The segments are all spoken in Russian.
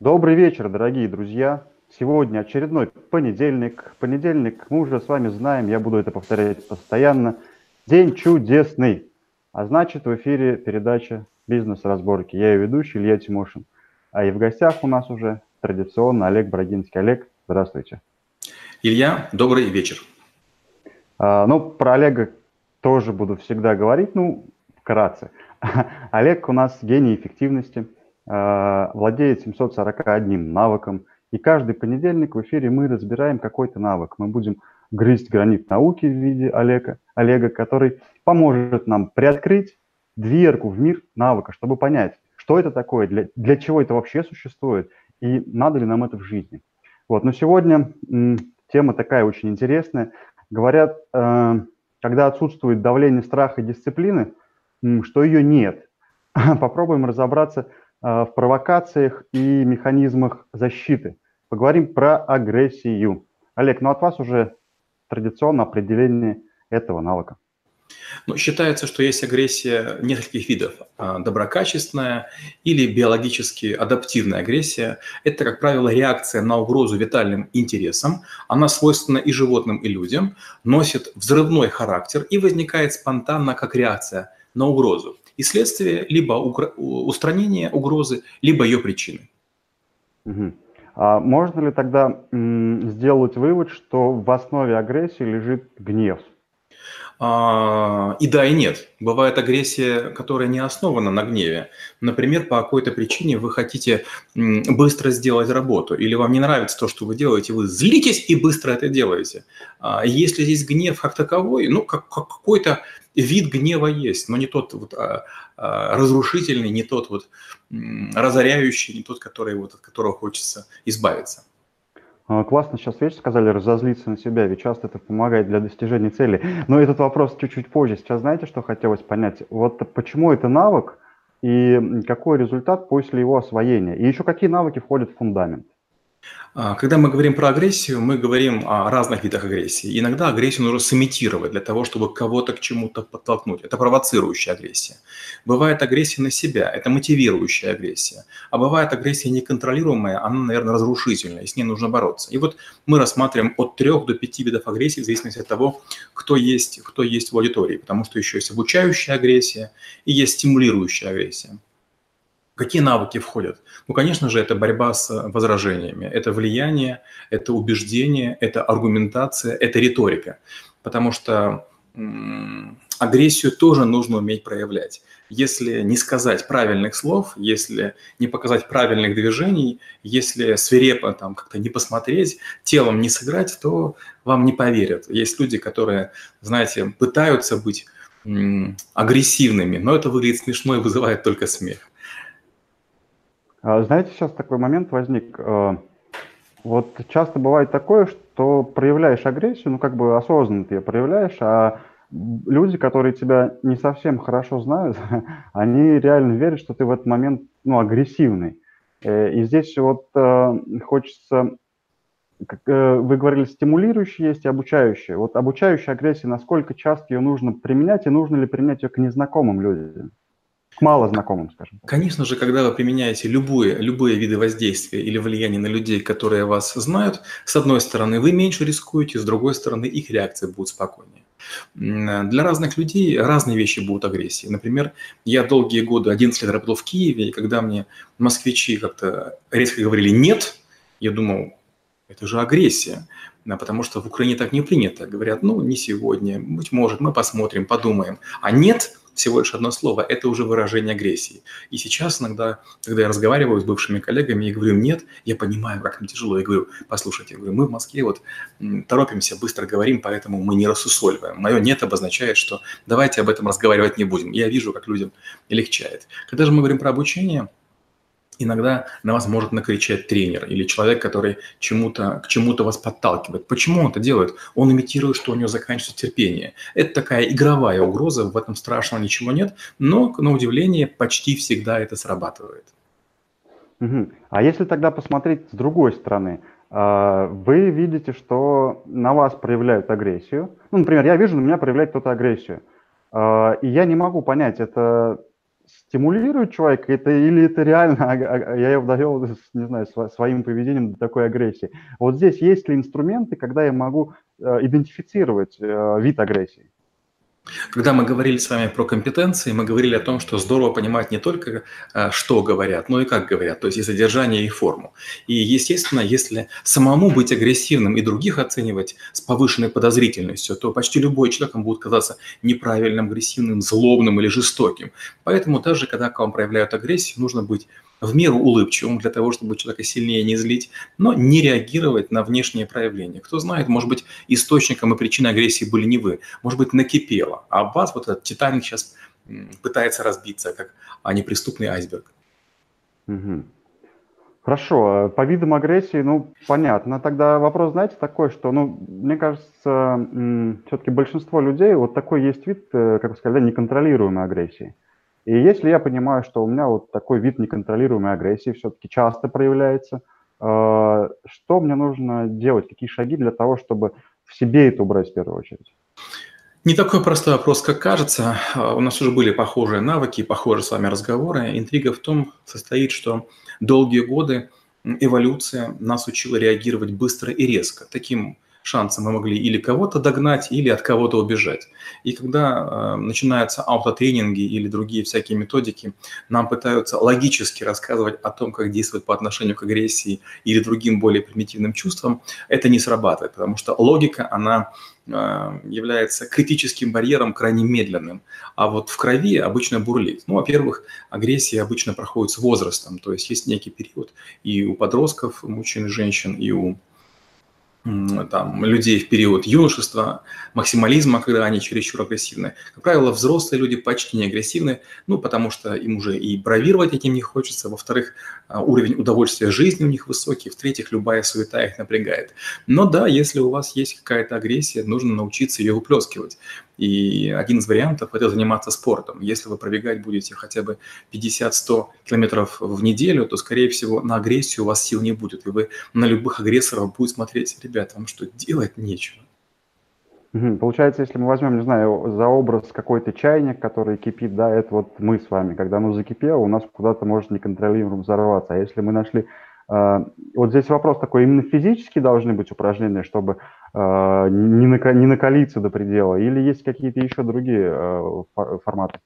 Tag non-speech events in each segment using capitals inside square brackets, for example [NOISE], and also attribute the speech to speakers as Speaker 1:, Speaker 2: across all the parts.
Speaker 1: Добрый вечер, дорогие друзья. Сегодня очередной понедельник. Понедельник мы уже с вами знаем, я буду это повторять постоянно. День чудесный. А значит, в эфире передача «Бизнес-разборки». Я ее ведущий Илья Тимошин. А и в гостях у нас уже традиционно Олег Брагинский. Олег, здравствуйте.
Speaker 2: Илья, добрый вечер.
Speaker 1: А, ну, про Олега тоже буду всегда говорить, ну, вкратце. [LAUGHS] Олег у нас гений эффективности, владеет 741 навыком, и каждый понедельник в эфире мы разбираем какой-то навык. Мы будем грызть гранит науки в виде Олега, Олега, который поможет нам приоткрыть дверку в мир навыка, чтобы понять, что это такое, для, для чего это вообще существует, и надо ли нам это в жизни. Вот, но сегодня тема такая очень интересная. Говорят, э, когда отсутствует давление страха и дисциплины, что ее нет. [LAUGHS] Попробуем разобраться э, в провокациях и механизмах защиты. Поговорим про агрессию. Олег, ну от вас уже традиционно определение этого навыка.
Speaker 2: Ну, считается, что есть агрессия нескольких видов. А, доброкачественная или биологически адаптивная агрессия. Это, как правило, реакция на угрозу витальным интересам. Она свойственна и животным, и людям, носит взрывной характер и возникает спонтанно как реакция на угрозу. И следствие либо устранение угрозы, либо ее причины.
Speaker 1: Угу. А можно ли тогда сделать вывод, что в основе агрессии лежит гнев?
Speaker 2: А, и да, и нет. Бывает агрессия, которая не основана на гневе. Например, по какой-то причине вы хотите быстро сделать работу, или вам не нравится то, что вы делаете, вы злитесь и быстро это делаете. А если здесь гнев как таковой, ну, как, как какой-то вид гнева есть, но не тот вот а, разрушительный, не тот вот разоряющий, не тот, который вот от которого хочется избавиться.
Speaker 1: А, классно сейчас вещь сказали, разозлиться на себя, ведь часто это помогает для достижения цели. Но этот вопрос чуть-чуть позже. Сейчас знаете, что хотелось понять? Вот почему это навык и какой результат после его освоения? И еще какие навыки входят в фундамент?
Speaker 2: А, когда мы говорим про агрессию, мы говорим о разных видах агрессии. Иногда агрессию нужно сымитировать для того, чтобы кого-то к чему-то подтолкнуть. Это провоцирующая агрессия. Бывает агрессия на себя, это мотивирующая агрессия. А бывает агрессия неконтролируемая, она, наверное, разрушительная, и с ней нужно бороться. И вот мы рассматриваем от трех до пяти видов агрессии в зависимости от того, кто есть, кто есть в аудитории. Потому что еще есть обучающая агрессия и есть стимулирующая агрессия. Какие навыки входят? Ну, конечно же, это борьба с возражениями, это влияние, это убеждение, это аргументация, это риторика. Потому что агрессию тоже нужно уметь проявлять. Если не сказать правильных слов, если не показать правильных движений, если свирепо там как-то не посмотреть, телом не сыграть, то вам не поверят. Есть люди, которые, знаете, пытаются быть агрессивными, но это выглядит смешно и вызывает только смех.
Speaker 1: А, знаете, сейчас такой момент возник. Э, вот часто бывает такое, что проявляешь агрессию, ну как бы осознанно ты ее проявляешь, а люди, которые тебя не совсем хорошо знают, [LAUGHS] они реально верят, что ты в этот момент ну, агрессивный. Э, и здесь вот э, хочется, как вы говорили, стимулирующая есть и обучающая. Вот обучающая агрессия, насколько часто ее нужно применять и нужно ли применять ее к незнакомым людям? Мало знакомым, скажем.
Speaker 2: Конечно же, когда вы применяете любые, любые виды воздействия или влияния на людей, которые вас знают, с одной стороны, вы меньше рискуете, с другой стороны, их реакции будут спокойнее. Для разных людей разные вещи будут агрессии. Например, я долгие годы, 11 лет работал в Киеве, и когда мне москвичи как-то резко говорили «нет», я думал, это же агрессия, потому что в Украине так не принято. Говорят, ну, не сегодня, быть может, мы посмотрим, подумаем. А «нет» всего лишь одно слово, это уже выражение агрессии. И сейчас иногда, когда я разговариваю с бывшими коллегами и говорю «нет», я понимаю, как им тяжело. Я говорю, послушайте, я говорю, мы в Москве вот торопимся, быстро говорим, поэтому мы не рассусоливаем. Мое «нет» обозначает, что давайте об этом разговаривать не будем. Я вижу, как людям легчает. Когда же мы говорим про обучение – иногда на вас может накричать тренер или человек, который чему-то, к чему-то вас подталкивает. Почему он это делает? Он имитирует, что у него заканчивается терпение. Это такая игровая угроза, в этом страшного ничего нет, но, на удивление, почти всегда это срабатывает.
Speaker 1: Угу. А если тогда посмотреть с другой стороны, а, вы видите, что на вас проявляют агрессию. Ну, например, я вижу, на меня проявляет кто-то агрессию. А, и я не могу понять, это стимулирует человека, это, или это реально, а, а, я его довел, не знаю, своим поведением до такой агрессии. Вот здесь есть ли инструменты, когда я могу э, идентифицировать э, вид агрессии?
Speaker 2: Когда мы говорили с вами про компетенции, мы говорили о том, что здорово понимать не только, э, что говорят, но и как говорят, то есть и содержание, и форму. И, естественно, если самому быть агрессивным и других оценивать с повышенной подозрительностью, то почти любой человек будет казаться неправильным, агрессивным, злобным или жестоким. Поэтому даже когда к вам проявляют агрессию, нужно быть в меру улыбчивым для того, чтобы человека сильнее не злить, но не реагировать на внешние проявления. Кто знает, может быть, источником и причиной агрессии были не вы, может быть, накипело, а вас вот этот Титаник сейчас пытается разбиться, как а неприступный айсберг.
Speaker 1: Угу. Хорошо, а по видам агрессии, ну, понятно. Тогда вопрос, знаете, такой, что, ну, мне кажется, все-таки большинство людей, вот такой есть вид, э, как вы сказали, неконтролируемой агрессии. И если я понимаю, что у меня вот такой вид неконтролируемой агрессии все-таки часто проявляется, э, что мне нужно делать, какие шаги для того, чтобы в себе это убрать в первую очередь?
Speaker 2: Не такой простой вопрос, как кажется. У нас уже были похожие навыки, похожие с вами разговоры. Интрига в том состоит, что долгие годы эволюция нас учила реагировать быстро и резко. Таким шансы мы могли или кого-то догнать, или от кого-то убежать. И когда э, начинаются аутотренинги или другие всякие методики, нам пытаются логически рассказывать о том, как действовать по отношению к агрессии или другим более примитивным чувствам, это не срабатывает, потому что логика, она э, является критическим барьером крайне медленным. А вот в крови обычно бурлит. Ну, во-первых, агрессия обычно проходит с возрастом, то есть есть некий период и у подростков, мужчин и женщин, и у там, людей в период юношества, максимализма, когда они чересчур агрессивны. Как правило, взрослые люди почти не агрессивны, ну, потому что им уже и бравировать этим не хочется. Во-вторых, а, уровень удовольствия жизни у них высокий. В-третьих, любая суета их напрягает. Но да, если у вас есть какая-то агрессия, нужно научиться ее выплескивать. И один из вариантов – это заниматься спортом. Если вы пробегать будете хотя бы 50-100 километров в неделю, то, скорее всего, на агрессию у вас сил не будет. И вы на любых агрессоров будете смотреть, ребята, вам что, делать нечего.
Speaker 1: Получается, если мы возьмем, не знаю, за образ какой-то чайник, который кипит, да, это вот мы с вами, когда оно закипело, у нас куда-то может неконтролируемо взорваться. А если мы нашли а, вот здесь вопрос такой, именно физически должны быть упражнения, чтобы а, не накалиться до предела, или есть какие-то еще другие а, форматы?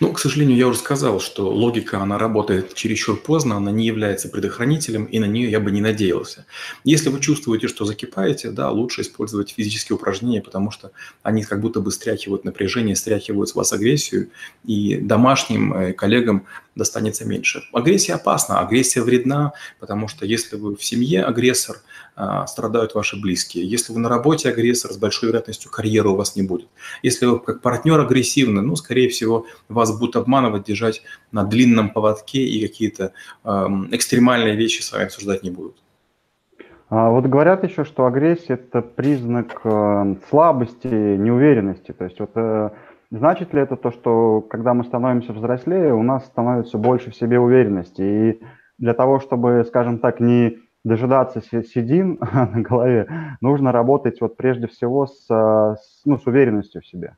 Speaker 2: Ну, к сожалению, я уже сказал, что логика, она работает чересчур поздно, она не является предохранителем, и на нее я бы не надеялся. Если вы чувствуете, что закипаете, да, лучше использовать физические упражнения, потому что они как будто бы стряхивают напряжение, стряхивают с вас агрессию, и домашним э, коллегам достанется меньше. Агрессия опасна, агрессия вредна, потому что если вы в семье агрессор, страдают ваши близкие. Если вы на работе агрессор, с большой вероятностью карьеры у вас не будет. Если вы как партнер агрессивны, ну, скорее всего, вас будут обманывать, держать на длинном поводке и какие-то экстремальные вещи с вами обсуждать не будут.
Speaker 1: А вот говорят еще, что агрессия – это признак э, слабости, неуверенности. То есть вот э, Значит ли это то, что когда мы становимся взрослее, у нас становится больше в себе уверенности? И для того, чтобы, скажем так, не дожидаться седин [LAUGHS] на голове, нужно работать вот прежде всего с, с, ну, с уверенностью в себе.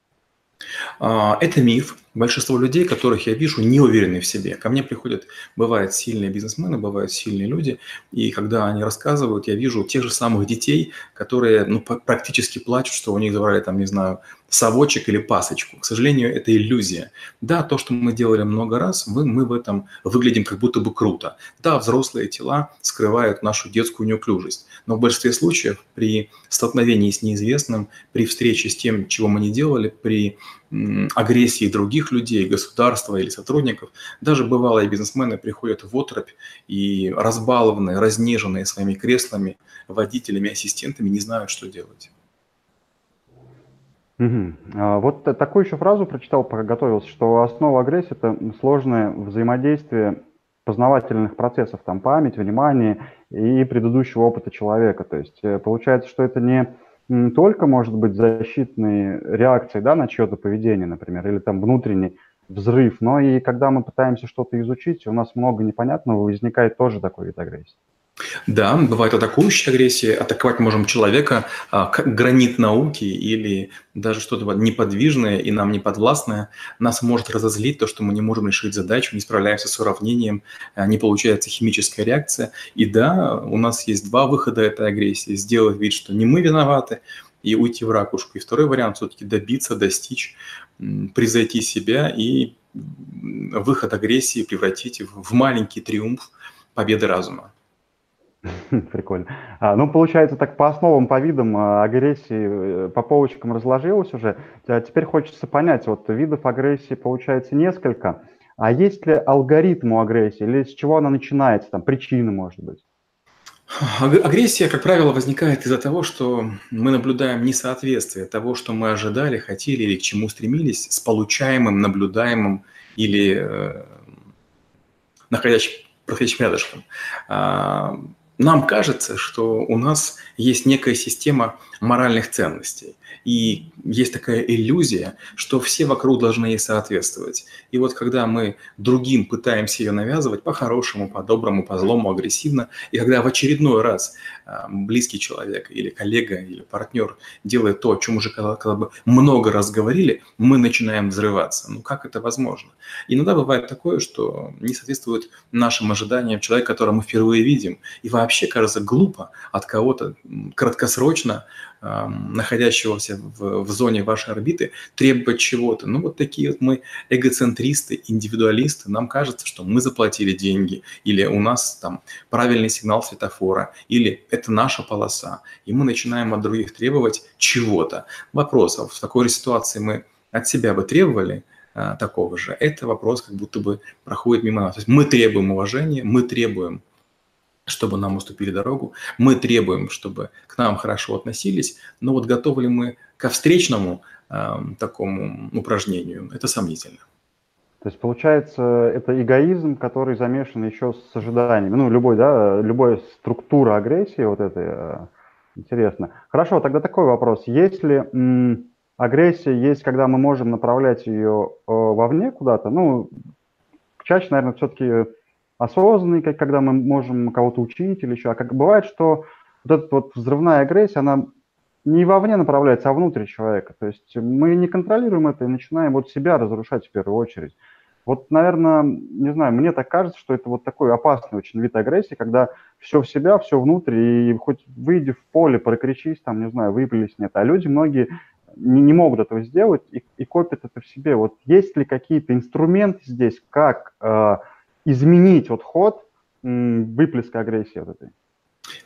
Speaker 2: А, это миф. Большинство людей, которых я вижу, не уверены в себе. Ко мне приходят, бывают сильные бизнесмены, бывают сильные люди, и когда они рассказывают, я вижу тех же самых детей, которые ну, практически плачут, что у них забрали, там, не знаю, совочек или пасочку. К сожалению, это иллюзия. Да, то, что мы делали много раз, мы, мы в этом выглядим как будто бы круто. Да, взрослые тела скрывают нашу детскую неуклюжесть, но в большинстве случаев при столкновении с неизвестным, при встрече с тем, чего мы не делали, при агрессии других людей, государства или сотрудников, даже бывалые бизнесмены приходят в отрыбь и разбалованные, разнеженные своими креслами, водителями, ассистентами не знают, что делать.
Speaker 1: Угу. Вот такую еще фразу прочитал, пока готовился, что основа агрессии – это сложное взаимодействие познавательных процессов, там память, внимание и предыдущего опыта человека. То есть э, получается, что это не только может быть защитной реакцией да, на чье-то поведение, например, или там внутренний взрыв, но и когда мы пытаемся что-то изучить, у нас много непонятного, возникает тоже такой вид агрессии.
Speaker 2: Да, бывает атакующая агрессия. Атаковать можем человека, как гранит науки или даже что-то неподвижное и нам неподвластное. Нас может разозлить то, что мы не можем решить задачу, не справляемся с уравнением, а, не получается химическая реакция. И да, у нас есть два выхода этой агрессии. Сделать вид, что не мы виноваты, и уйти в ракушку. И второй вариант все-таки добиться, достичь, превзойти себя и выход агрессии превратить в маленький триумф победы разума. [LAUGHS]
Speaker 1: Прикольно. А, ну, получается, так по основам, по видам а, агрессии, э, по полочкам разложилось уже. А теперь хочется понять, вот видов агрессии получается несколько. А есть ли алгоритм у агрессии или с чего она начинается, там, причины, может быть?
Speaker 2: Агрессия, как правило, возникает из-за того, что мы наблюдаем несоответствие того, что мы ожидали, хотели или к чему стремились, с получаемым, наблюдаемым или э, находящим, проходящим рядышком. Нам кажется, что у нас есть некая система моральных ценностей. И есть такая иллюзия, что все вокруг должны ей соответствовать. И вот когда мы другим пытаемся ее навязывать по-хорошему, по-доброму, по-злому, агрессивно, и когда в очередной раз а, близкий человек или коллега или партнер делает то, о чем уже когда, бы много раз говорили, мы начинаем взрываться. Ну как это возможно? Иногда бывает такое, что не соответствует нашим ожиданиям человек, которого мы впервые видим. И вообще кажется глупо от кого-то краткосрочно находящегося в, в зоне вашей орбиты, требовать чего-то. Ну, вот такие вот мы эгоцентристы, индивидуалисты. Нам кажется, что мы заплатили деньги, или у нас там правильный сигнал светофора, или это наша полоса, и мы начинаем от других требовать чего-то. Вопрос, а в такой ситуации мы от себя бы требовали а, такого же? Это вопрос как будто бы проходит мимо нас. То есть мы требуем уважения, мы требуем чтобы нам уступили дорогу. Мы требуем, чтобы к нам хорошо относились, но вот готовы ли мы ко встречному э, такому упражнению, это сомнительно.
Speaker 1: То есть, получается, это эгоизм, который замешан еще с ожиданиями. Ну, любой, да, любая структура агрессии вот этой, э, интересно. Хорошо, тогда такой вопрос. Если м, агрессия есть, когда мы можем направлять ее э, вовне куда-то, ну, чаще, наверное, все-таки осознанный, как, когда мы можем кого-то учить или еще. А как бывает, что вот эта вот взрывная агрессия, она не вовне направляется, а внутрь человека. То есть мы не контролируем это и начинаем вот себя разрушать в первую очередь. Вот, наверное, не знаю, мне так кажется, что это вот такой опасный очень вид агрессии, когда все в себя, все внутрь, и хоть выйди в поле, прокричись, там, не знаю, выплесни нет. А люди многие не, не могут этого сделать и, и копят это в себе. Вот есть ли какие-то инструменты здесь, как э, изменить вот ход выплеска агрессии вот этой.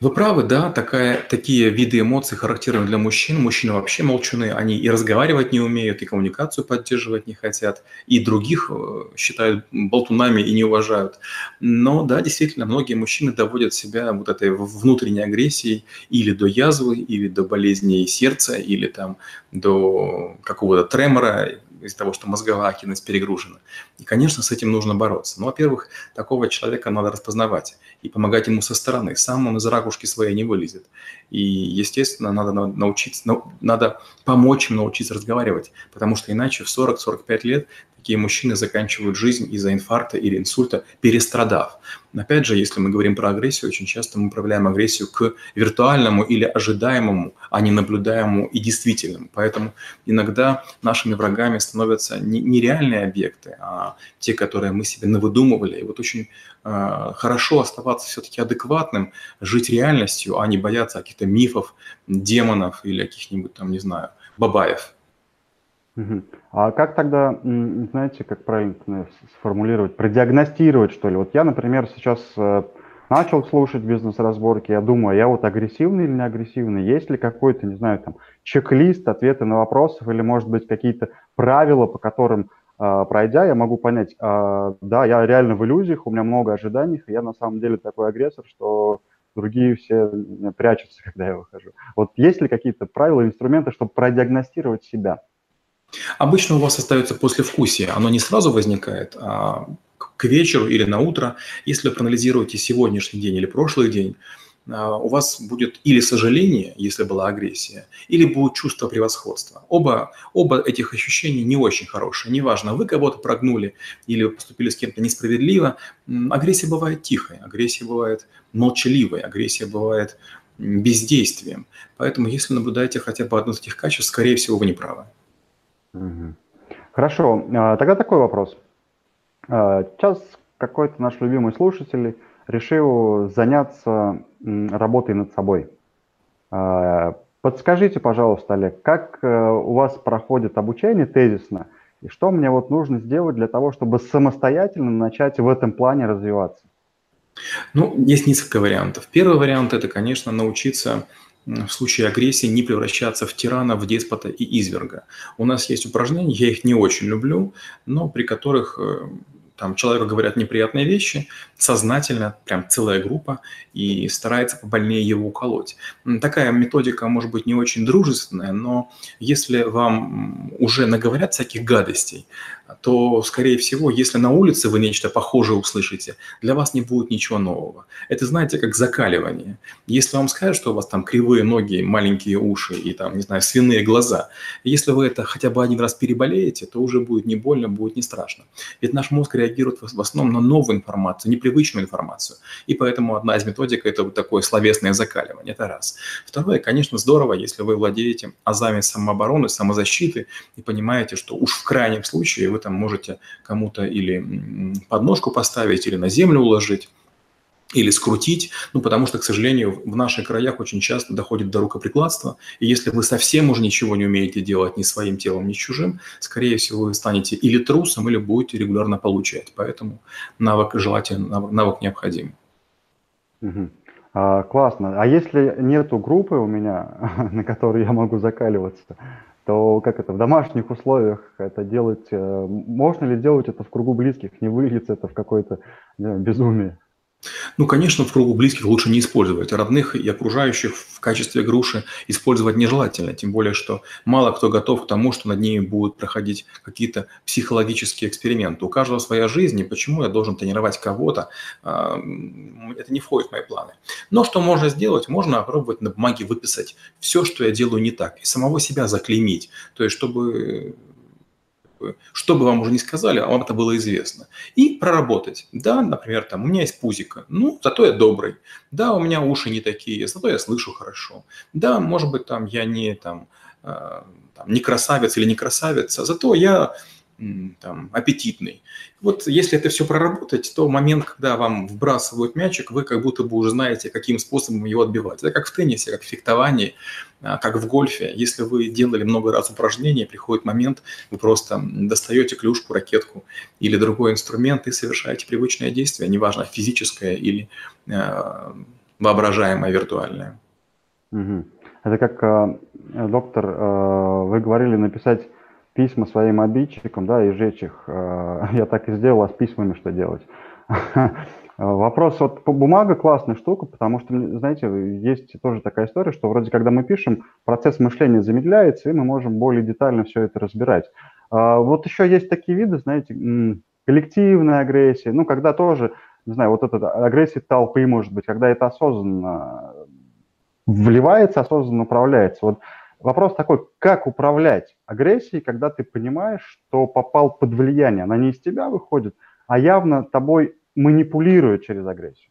Speaker 2: Вы правы, да, такая, такие виды эмоций характерны для мужчин. Мужчины вообще молчуны, они и разговаривать не умеют, и коммуникацию поддерживать не хотят, и других э, считают болтунами и не уважают. Но да, действительно, многие мужчины доводят себя вот этой внутренней агрессией или до язвы, или до болезни сердца, или там до какого-то тремора, из-за того, что мозговая активность перегружена. И, конечно, с этим нужно бороться. Ну, во-первых, такого человека надо распознавать и помогать ему со стороны. Сам он из ракушки своей не вылезет. И, естественно, надо научиться, надо помочь им научиться разговаривать, потому что иначе в 40-45 лет такие мужчины заканчивают жизнь из-за инфаркта или инсульта, перестрадав. Опять же, если мы говорим про агрессию, очень часто мы управляем агрессию к виртуальному или ожидаемому, а не наблюдаемому и действительному. Поэтому иногда нашими врагами становятся не, реальные объекты, а те, которые мы себе навыдумывали. И вот очень э, хорошо оставаться все-таки адекватным, жить реальностью, а не бояться каких-то мифов, демонов или каких-нибудь там, не знаю, бабаев.
Speaker 1: А как тогда, знаете, как правильно сформулировать, продиагностировать, что ли? Вот я, например, сейчас э, начал слушать бизнес-разборки, я думаю, я вот агрессивный или не агрессивный, есть ли какой-то, не знаю, там, чек-лист, ответы на вопросы, или, может быть, какие-то правила, по которым, э, пройдя, я могу понять, э, да, я реально в иллюзиях, у меня много ожиданий, я на самом деле такой агрессор, что другие все прячутся, [LAUGHS] когда я выхожу. Вот есть ли какие-то правила, инструменты, чтобы продиагностировать себя?
Speaker 2: Обычно у вас остается послевкусие, оно не сразу возникает, а к вечеру или на утро. Если вы проанализируете сегодняшний день или прошлый день, у вас будет или сожаление, если была агрессия, или будет чувство превосходства. Оба, оба этих ощущения не очень хорошие. Неважно, вы кого-то прогнули или поступили с кем-то несправедливо. Агрессия бывает тихой, агрессия бывает молчаливой, агрессия бывает бездействием. Поэтому если наблюдаете хотя бы одно из этих качеств, скорее всего, вы не правы.
Speaker 1: Хорошо. А, тогда такой вопрос. А, сейчас какой-то наш любимый слушатель решил заняться работой над собой. А, подскажите, пожалуйста, Олег, как э, у вас проходит обучение тезисно, и что мне вот нужно сделать для того, чтобы самостоятельно начать в этом плане развиваться?
Speaker 2: Ну, есть несколько вариантов. Первый вариант – это, конечно, научиться в случае агрессии не превращаться в тирана, в деспота и изверга. У нас есть упражнения, я их не очень люблю, но при которых э, там человеку говорят неприятные вещи, сознательно, прям целая группа, и старается побольнее его уколоть. Такая методика может быть не очень дружественная, но если вам уже наговорят всяких гадостей, то, скорее всего, если на улице вы нечто похожее услышите, для вас не будет ничего нового. Это, знаете, как закаливание. Если вам скажут, что у вас там кривые ноги, маленькие уши и там, не знаю, свиные глаза, если вы это хотя бы один раз переболеете, то уже будет не больно, будет не страшно. Ведь наш мозг реагирует в основном на новую информацию, непривычную информацию. И поэтому одна из методик – это вот такое словесное закаливание. Это раз. Второе, конечно, здорово, если вы владеете азами самообороны, самозащиты и понимаете, что уж в крайнем случае вы там можете кому-то или подножку поставить, или на землю уложить или скрутить, ну, потому что, к сожалению, в наших краях очень часто доходит до рукоприкладства, и если вы совсем уже ничего не умеете делать ни своим телом, ни чужим, скорее всего, вы станете или трусом, или будете регулярно получать. Поэтому навык желательно, навык, навык необходим.
Speaker 1: Угу. А, классно. А если нету группы у меня, [LAUGHS] на которой я могу закаливаться, то как это в домашних условиях это делать, э, можно ли делать это в кругу близких, не выльется это в какое-то безумие?
Speaker 2: Ну, конечно, в кругу близких лучше не использовать. Родных и окружающих в качестве груши использовать нежелательно. Тем более, что мало кто готов к тому, что над ними будут проходить какие-то психологические эксперименты. У каждого своя жизнь, и почему я должен тренировать кого-то, а, это не входит в мои планы. Но что можно сделать? Можно попробовать на бумаге выписать все, что я делаю не так, и самого себя заклеймить. То есть, чтобы что бы вам уже не сказали, а вам это было известно. И проработать. Да, например, там, у меня есть пузико, ну, зато я добрый. Да, у меня уши не такие, зато я слышу хорошо. Да, может быть, там, я не, там, э, там, не красавец или не красавица, зато я там, аппетитный. Вот если это все проработать, то момент, когда вам вбрасывают мячик, вы как будто бы уже знаете, каким способом его отбивать. Это как в теннисе, как в фехтовании, а, как в гольфе. Если вы делали много раз упражнения, приходит момент, вы просто достаете клюшку, ракетку или другой инструмент и совершаете привычное действие, неважно, физическое или э, воображаемое, виртуальное.
Speaker 1: Это как, э, доктор, вы говорили написать письма своим обидчикам, да, и сжечь их. Э, [LAUGHS] я так и сделал, а с письмами что делать? [LAUGHS] Вопрос, вот бумага классная штука, потому что, знаете, есть тоже такая история, что вроде когда мы пишем, процесс мышления замедляется, и мы можем более детально все это разбирать. А, вот еще есть такие виды, знаете, коллективная агрессия, ну, когда тоже, не знаю, вот эта агрессия толпы, может быть, когда это осознанно вливается, осознанно управляется. Вот Вопрос такой, как управлять агрессией, когда ты понимаешь, что попал под влияние. Она не из тебя выходит, а явно тобой манипулирует через агрессию.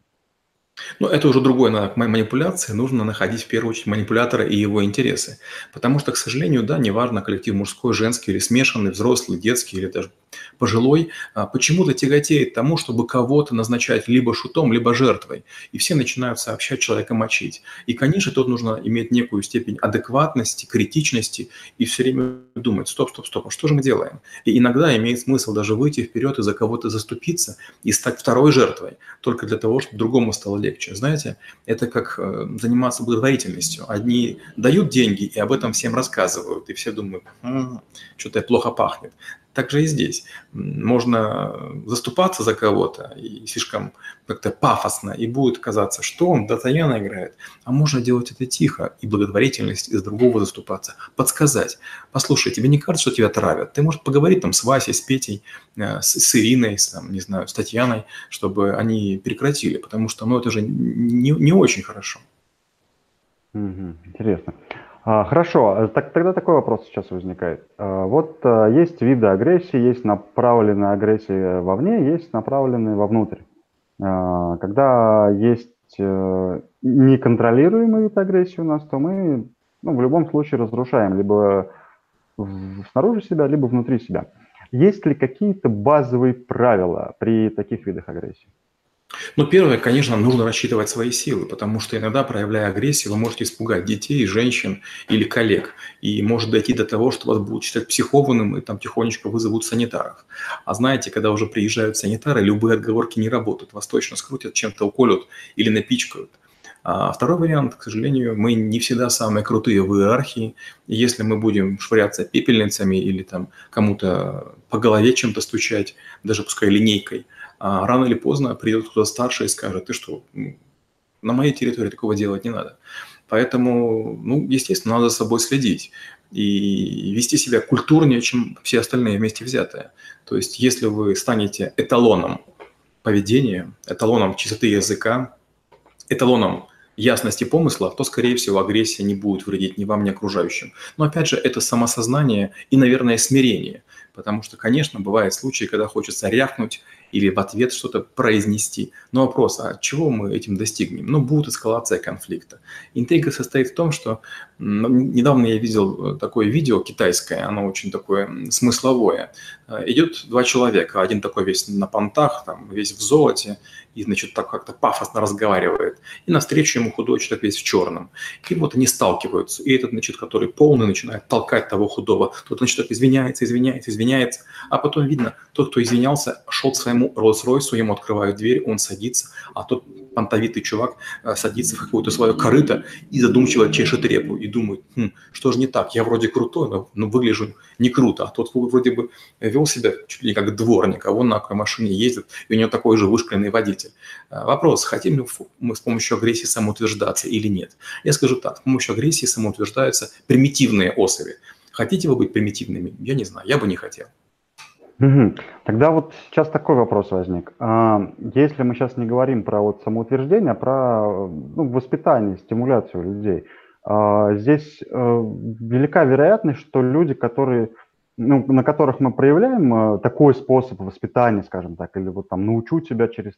Speaker 2: Ну, это уже другой навык манипуляции. Нужно находить в первую очередь манипулятора и его интересы. Потому что, к сожалению, да, неважно, коллектив мужской, женский или смешанный, взрослый, детский или даже пожилой, а, почему-то тяготеет тому, чтобы кого-то назначать либо шутом, либо жертвой. И все начинают сообщать человека мочить. И, конечно, тут нужно иметь некую степень адекватности, критичности и все время думать, стоп, стоп, стоп, а что же мы делаем? И иногда имеет смысл даже выйти вперед и за кого-то заступиться и стать второй жертвой, только для того, чтобы другому стало легче. Знаете, это как э, заниматься благотворительностью. Одни дают деньги и об этом всем рассказывают, и все думают, м-м, что-то плохо пахнет Так же и здесь. Можно заступаться за кого-то и слишком как-то пафосно, и будет казаться, что он Д'Артаньяна играет. А можно делать это тихо, и благотворительность из другого заступаться, подсказать. Послушай, тебе не кажется, что тебя травят? Ты, может, поговорить там с Васей, с Петей, э, с, с Ириной, с, там, не знаю, с Татьяной, чтобы они прекратили, потому что, ну, это же не, не очень хорошо.
Speaker 1: Интересно. А, хорошо, а так, тогда такой вопрос сейчас возникает. А, вот а, есть виды агрессии, есть направленная агрессия вовне, есть направленная вовнутрь. Когда есть э, неконтролируемый вид агрессии у нас, то мы ну, в любом случае разрушаем либо снаружи себя, либо внутри себя. Есть ли какие-то базовые правила при таких видах агрессии?
Speaker 2: Ну, первое, конечно, нужно рассчитывать свои силы, потому что иногда, проявляя агрессию, вы можете испугать детей, женщин или коллег. И может дойти до того, что вас будут считать психованным и там тихонечко вызовут санитаров. А знаете, когда уже приезжают санитары, любые отговорки не работают. Вас точно скрутят, чем-то уколют или напичкают. А второй вариант, к сожалению, мы не всегда самые крутые в иерархии. Если мы будем швыряться пепельницами или там кому-то по голове чем-то стучать, даже пускай линейкой – а рано или поздно придет кто-то старше и скажет, ты что, на моей территории такого делать не надо. Поэтому, ну, естественно, надо за собой следить и вести себя культурнее, чем все остальные вместе взятые. То есть, если вы станете эталоном поведения, эталоном чистоты языка, эталоном ясности помысла, то, скорее всего, агрессия не будет вредить ни вам, ни окружающим. Но, опять же, это самосознание и, наверное, смирение. Потому что, конечно, бывают случаи, когда хочется рявкнуть или в ответ что-то произнести. Но вопрос, а чего мы этим достигнем? Ну, будет эскалация конфликта. Интрига состоит в том, что недавно я видел э, такое видео китайское, оно очень такое смысловое. Э, идет два человека, один такой весь на понтах, там, весь в золоте, и, значит, так как-то пафосно разговаривает. И навстречу ему худой человек весь в черном. И вот они сталкиваются. И этот, значит, который полный, начинает толкать того худого. Тот, значит, извиняется, извиняется, извиняется. А потом видно, тот, кто извинялся, шел к своему Роллс-Ройсу, ему открывают дверь, он садится, а тот понтовитый чувак э, садится в какое-то свое корыто и задумчиво чешет репу и думает, хм, что же не так, я вроде крутой, но, но выгляжу не круто, а тот вроде бы вел себя чуть ли не как дворник, а он на какой машине ездит, и у него такой же вышкаленный водитель. Э, вопрос, хотим ли мы с помощью агрессии самоутверждаться или нет? Я скажу так, с помощью агрессии самоутверждаются примитивные особи. Хотите вы быть примитивными? Я не знаю, я бы не хотел.
Speaker 1: Тогда вот сейчас такой вопрос возник. А, если мы сейчас не говорим про вот самоутверждение, а про ну, воспитание, стимуляцию людей, а, здесь э, велика вероятность, что люди, которые, ну, на которых мы проявляем э, такой способ воспитания, скажем так, или вот там научу тебя через,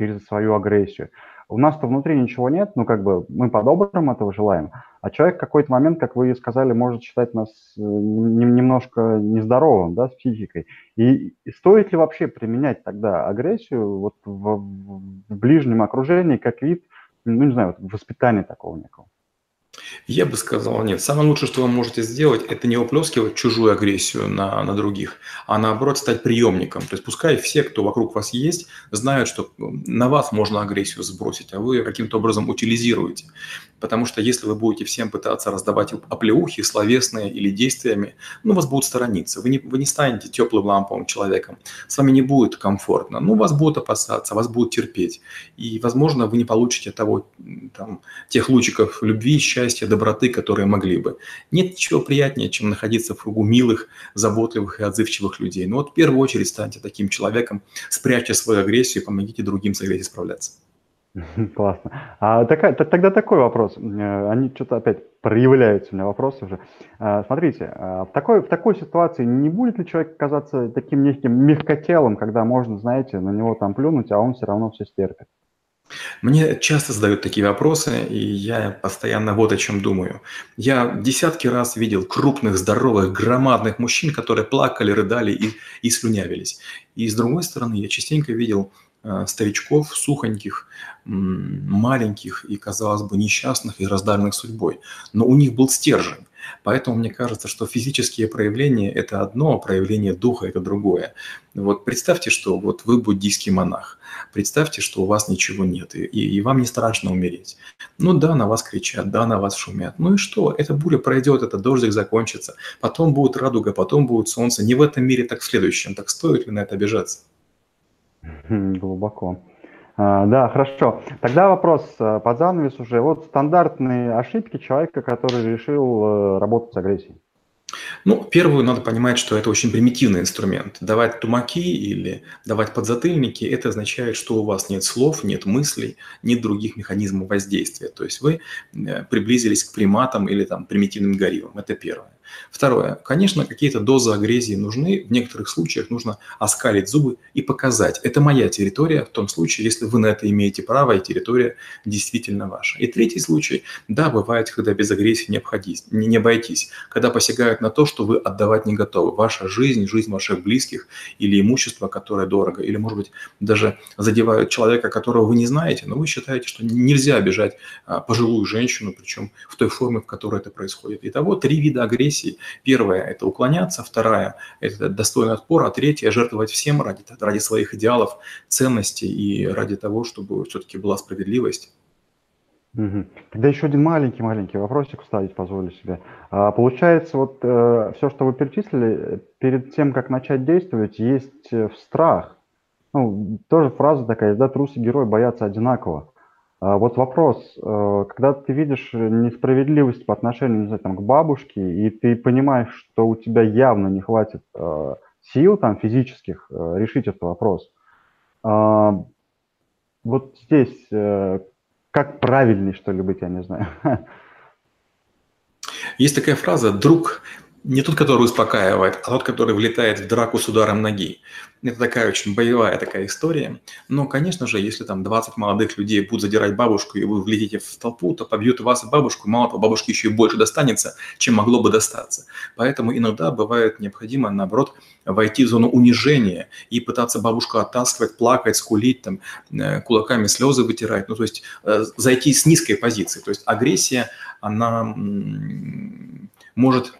Speaker 1: через свою агрессию, у нас-то внутри ничего нет, ну, как бы мы по-доброму этого желаем, а человек в какой-то момент, как вы сказали, может считать нас э, немножко нездоровым, да, с психикой. И стоит ли вообще применять тогда агрессию вот в, в ближнем окружении как вид, ну, не знаю, воспитания такого некого?
Speaker 2: Я бы сказал, нет. Самое лучшее, что вы можете сделать, это не уплескивать чужую агрессию на, на других, а наоборот стать приемником. То есть пускай все, кто вокруг вас есть, знают, что на вас можно агрессию сбросить, а вы каким-то образом утилизируете. Потому что если вы будете всем пытаться раздавать оплеухи, словесные или действиями, ну, вас будут сторониться. Вы не, вы не станете теплым ламповым человеком. С вами не будет комфортно. Ну, вас будут опасаться, вас будут терпеть. И, возможно, вы не получите того, там, тех лучиков любви, счастья, доброты, которые могли бы. Нет ничего приятнее, чем находиться в кругу милых, заботливых и отзывчивых людей. Но вот в первую очередь станьте таким человеком, спрячьте свою агрессию и помогите другим с агрессией справляться. [LAUGHS]
Speaker 1: Классно. А такая, тогда такой вопрос. Э, они что-то опять проявляются у меня вопросы уже. А, смотрите, а в такой, в такой ситуации не будет ли человек казаться таким неким мягкотелым, когда можно, знаете, на него там плюнуть, а он все равно все стерпит?
Speaker 2: Мне часто задают такие вопросы, и я постоянно вот о чем думаю. Я десятки раз видел крупных, здоровых, громадных мужчин, которые плакали, рыдали и, и слюнявились. И с другой стороны, я частенько видел Э, старичков, сухоньких, маленьких и, казалось бы, несчастных и раздавленных судьбой. Но у них был стержень. Поэтому мне кажется, что физические проявления – это одно, а проявление духа – это другое. Вот представьте, что вот вы буддийский монах. Представьте, что у вас ничего нет, и, и вам не страшно умереть. Ну да, на вас кричат, да, на вас шумят. Ну и что? Эта буря пройдет, этот дождик закончится. Потом будет радуга, потом будет солнце. Не в этом мире, так в следующем. Так стоит ли на это обижаться?
Speaker 1: Глубоко. А, да, хорошо. Тогда вопрос э, под занавес уже. Вот стандартные ошибки человека, который решил э, работать с агрессией.
Speaker 2: Ну, первую надо понимать, что это очень примитивный инструмент. Давать тумаки или давать подзатыльники – это означает, что у вас нет слов, нет мыслей, нет других механизмов воздействия. То есть вы э, приблизились к приматам или там примитивным гориллам. Это первое. Второе. Конечно, какие-то дозы агрессии нужны. В некоторых случаях нужно оскалить зубы и показать. Это моя территория в том случае, если вы на это имеете право, и территория действительно ваша. И третий случай. Да, бывает, когда без агрессии не, обходись, не, не обойтись. Когда посягают на то, что вы отдавать не готовы. Ваша жизнь, жизнь ваших близких или имущество, которое дорого, или, может быть, даже задевают человека, которого вы не знаете, но вы считаете, что нельзя обижать а, пожилую женщину, причем в той форме, в которой это происходит. Итого три вида агрессии агрессии. Первая – это уклоняться, вторая – это достойный отпор, а третья – жертвовать всем ради, ради своих идеалов, ценностей и ради того, чтобы все-таки была справедливость.
Speaker 1: Угу. Тогда еще один маленький-маленький вопросик вставить позволю себе. А, получается, вот э, все, что вы перечислили, перед тем, как начать действовать, есть э, страх. Ну, тоже фраза такая, да, трус и герой боятся одинаково. А вот вопрос, э, когда ты видишь несправедливость по отношению, не знаю, там, к бабушке, и ты понимаешь, что у тебя явно не хватит э, сил там физических э, решить этот вопрос, а, вот здесь как правильнее, что ли, быть, я не знаю. [LAUGHS]
Speaker 2: Есть такая фраза «друг не тот, который успокаивает, а тот, который влетает в драку с ударом ноги. Это такая очень боевая такая история. Но, конечно же, если там 20 молодых людей будут задирать бабушку, и вы влетите в толпу, то побьют вас и бабушку. Мало того, бабушке еще и больше достанется, чем могло бы достаться. Поэтому иногда бывает необходимо, наоборот, войти в зону унижения и пытаться бабушку оттаскивать, плакать, скулить, там, э, кулаками слезы вытирать. Ну, то есть э, зайти с низкой позиции. То есть агрессия, она может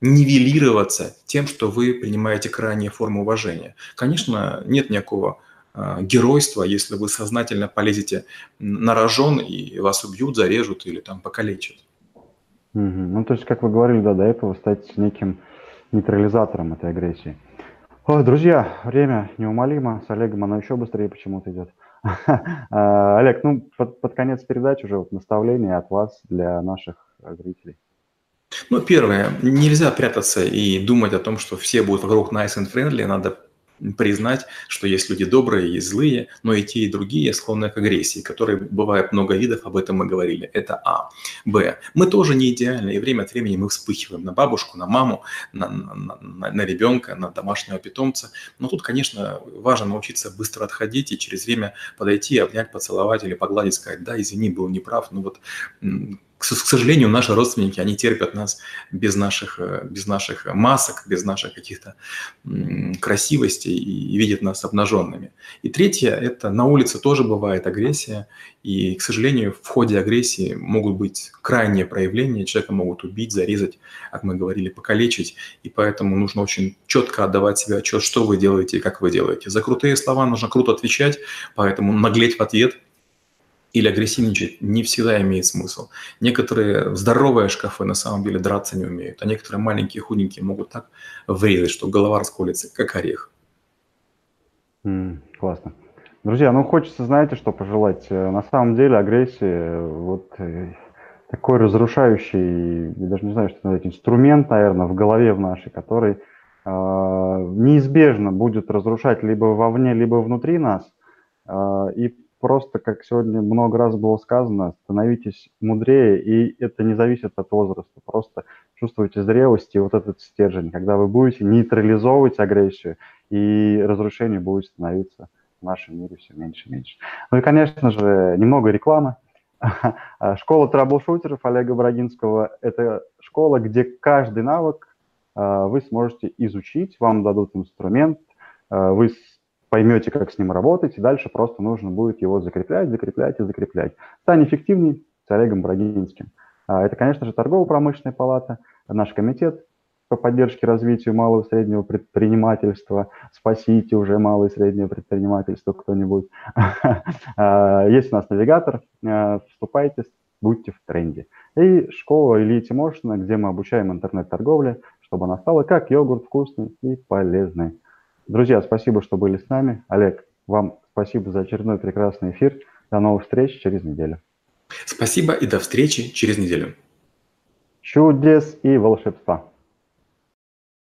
Speaker 2: нивелироваться тем, что вы принимаете крайние формы уважения. Конечно, нет никакого а, геройства, если вы сознательно полезете на рожон и вас убьют, зарежут или там покалечат.
Speaker 1: Угу. Ну, то есть, как вы говорили, да, до этого стать неким нейтрализатором этой агрессии. О, друзья, время неумолимо. С Олегом оно еще быстрее почему-то идет. [LAUGHS] А, Олег, ну, под конец передачи уже вот наставление от вас для наших зрителей.
Speaker 2: Ну, первое, нельзя прятаться и думать о том, что все будут вокруг nice and friendly, надо признать, что есть люди добрые, есть злые, но и те, и другие склонны к агрессии, которые бывает много видов, об этом мы говорили. Это А. Б. Мы тоже не идеальны, и время от времени мы вспыхиваем на бабушку, на маму, на, на, на, на ребенка, на домашнего питомца. Но тут, конечно, важно научиться быстро отходить и через время подойти, обнять, поцеловать или погладить, сказать, да, извини, был неправ, ну вот к сожалению, наши родственники, они терпят нас без наших, э, без наших масок, без наших каких-то красивостей и видят нас обнаженными. И третье – это на улице тоже бывает агрессия, и, к сожалению, в ходе агрессии могут быть крайние проявления, человека могут убить, зарезать, как мы говорили, покалечить, и поэтому нужно очень четко отдавать себе отчет, что вы делаете и как вы делаете. За крутые слова нужно круто отвечать, поэтому наглеть в ответ – или агрессивничать не всегда имеет смысл. Некоторые здоровые шкафы на самом деле драться не умеют, а некоторые маленькие худенькие могут так врезать, что голова расколется, как орех.
Speaker 1: Mm, классно. Друзья, ну хочется, знаете, что пожелать? Э, на самом деле агрессия, вот э, такой разрушающий, я даже не знаю, что это инструмент, наверное, в голове в нашей, который э, неизбежно будет разрушать либо вовне, либо внутри нас. Э, и просто, как сегодня много раз было сказано, становитесь мудрее, и это не зависит от возраста. Просто чувствуйте зрелость и вот этот стержень, когда вы будете нейтрализовывать агрессию, и разрушение будет становиться в нашем мире все меньше и меньше. Ну и, конечно же, немного рекламы. [LAUGHS] Школа траблшутеров Олега Брагинского – это школа, где каждый навык а, вы сможете изучить, вам дадут инструмент, а, вы поймете, как с ним работать, и дальше просто нужно будет его закреплять, закреплять и закреплять. Стань эффективней с Олегом Брагинским. Это, конечно же, торгово-промышленная палата, наш комитет по поддержке развитию малого и среднего предпринимательства. Спасите уже малое и среднее предпринимательство кто-нибудь. [LAUGHS] Есть у нас навигатор. Вступайте, будьте в тренде. И школа Ильи Тимошина, где мы обучаем интернет-торговле, чтобы она стала как йогурт вкусный и полезный. Друзья, спасибо, что были с нами. Олег, вам спасибо за очередной прекрасный эфир. До новых встреч через неделю.
Speaker 2: Спасибо и до встречи через неделю.
Speaker 1: Чудес и волшебства.